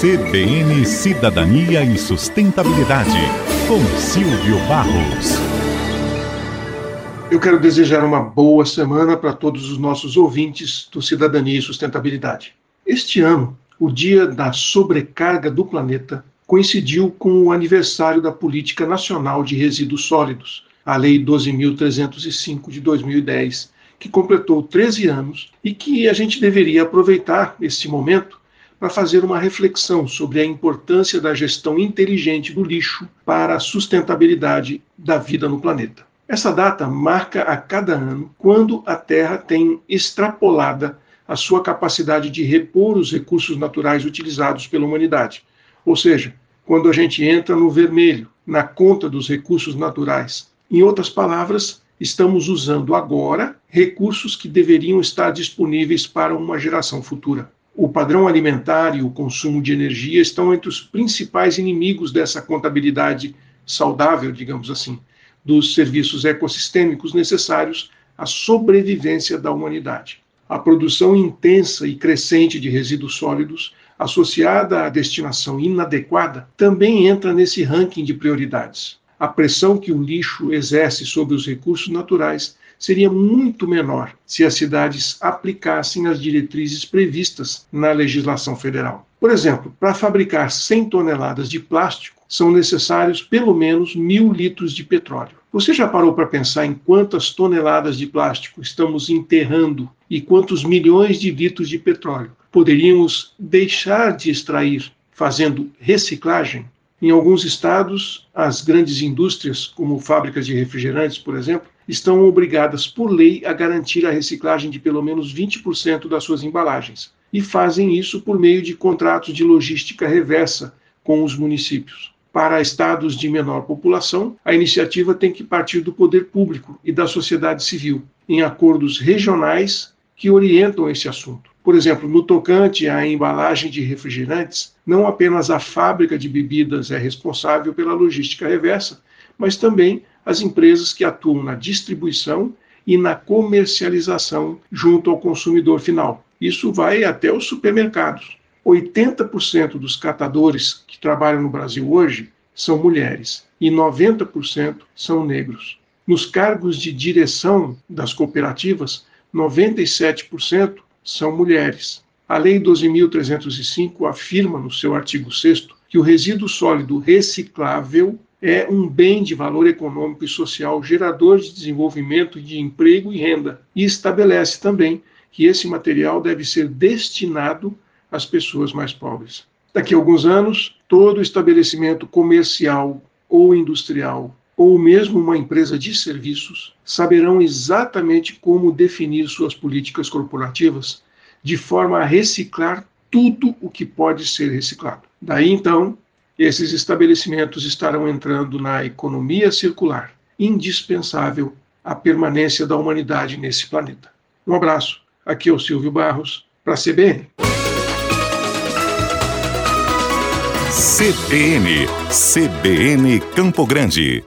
CBN Cidadania e Sustentabilidade, com Silvio Barros. Eu quero desejar uma boa semana para todos os nossos ouvintes do Cidadania e Sustentabilidade. Este ano, o Dia da Sobrecarga do Planeta coincidiu com o aniversário da Política Nacional de Resíduos Sólidos, a Lei 12.305 de 2010, que completou 13 anos e que a gente deveria aproveitar esse momento para fazer uma reflexão sobre a importância da gestão inteligente do lixo para a sustentabilidade da vida no planeta. Essa data marca a cada ano quando a Terra tem extrapolada a sua capacidade de repor os recursos naturais utilizados pela humanidade. Ou seja, quando a gente entra no vermelho, na conta dos recursos naturais. Em outras palavras, estamos usando agora recursos que deveriam estar disponíveis para uma geração futura. O padrão alimentar e o consumo de energia estão entre os principais inimigos dessa contabilidade saudável, digamos assim, dos serviços ecossistêmicos necessários à sobrevivência da humanidade. A produção intensa e crescente de resíduos sólidos, associada à destinação inadequada, também entra nesse ranking de prioridades. A pressão que o lixo exerce sobre os recursos naturais seria muito menor se as cidades aplicassem as diretrizes previstas na legislação federal. Por exemplo, para fabricar 100 toneladas de plástico, são necessários pelo menos mil litros de petróleo. Você já parou para pensar em quantas toneladas de plástico estamos enterrando e quantos milhões de litros de petróleo poderíamos deixar de extrair fazendo reciclagem? Em alguns estados, as grandes indústrias, como fábricas de refrigerantes, por exemplo, estão obrigadas por lei a garantir a reciclagem de pelo menos 20% das suas embalagens e fazem isso por meio de contratos de logística reversa com os municípios. Para estados de menor população, a iniciativa tem que partir do poder público e da sociedade civil, em acordos regionais que orientam esse assunto. Por exemplo, no tocante à embalagem de refrigerantes, não apenas a fábrica de bebidas é responsável pela logística reversa, mas também as empresas que atuam na distribuição e na comercialização junto ao consumidor final. Isso vai até os supermercados. 80% dos catadores que trabalham no Brasil hoje são mulheres e 90% são negros. Nos cargos de direção das cooperativas, 97% são mulheres. A Lei 12.305 afirma no seu artigo 6 que o resíduo sólido reciclável é um bem de valor econômico e social gerador de desenvolvimento, de emprego e renda, e estabelece também que esse material deve ser destinado às pessoas mais pobres. Daqui a alguns anos, todo estabelecimento comercial ou industrial ou mesmo uma empresa de serviços saberão exatamente como definir suas políticas corporativas de forma a reciclar tudo o que pode ser reciclado. Daí então, esses estabelecimentos estarão entrando na economia circular, indispensável à permanência da humanidade nesse planeta. Um abraço. Aqui é o Silvio Barros, para a CBN. CBN, CBN Campo Grande.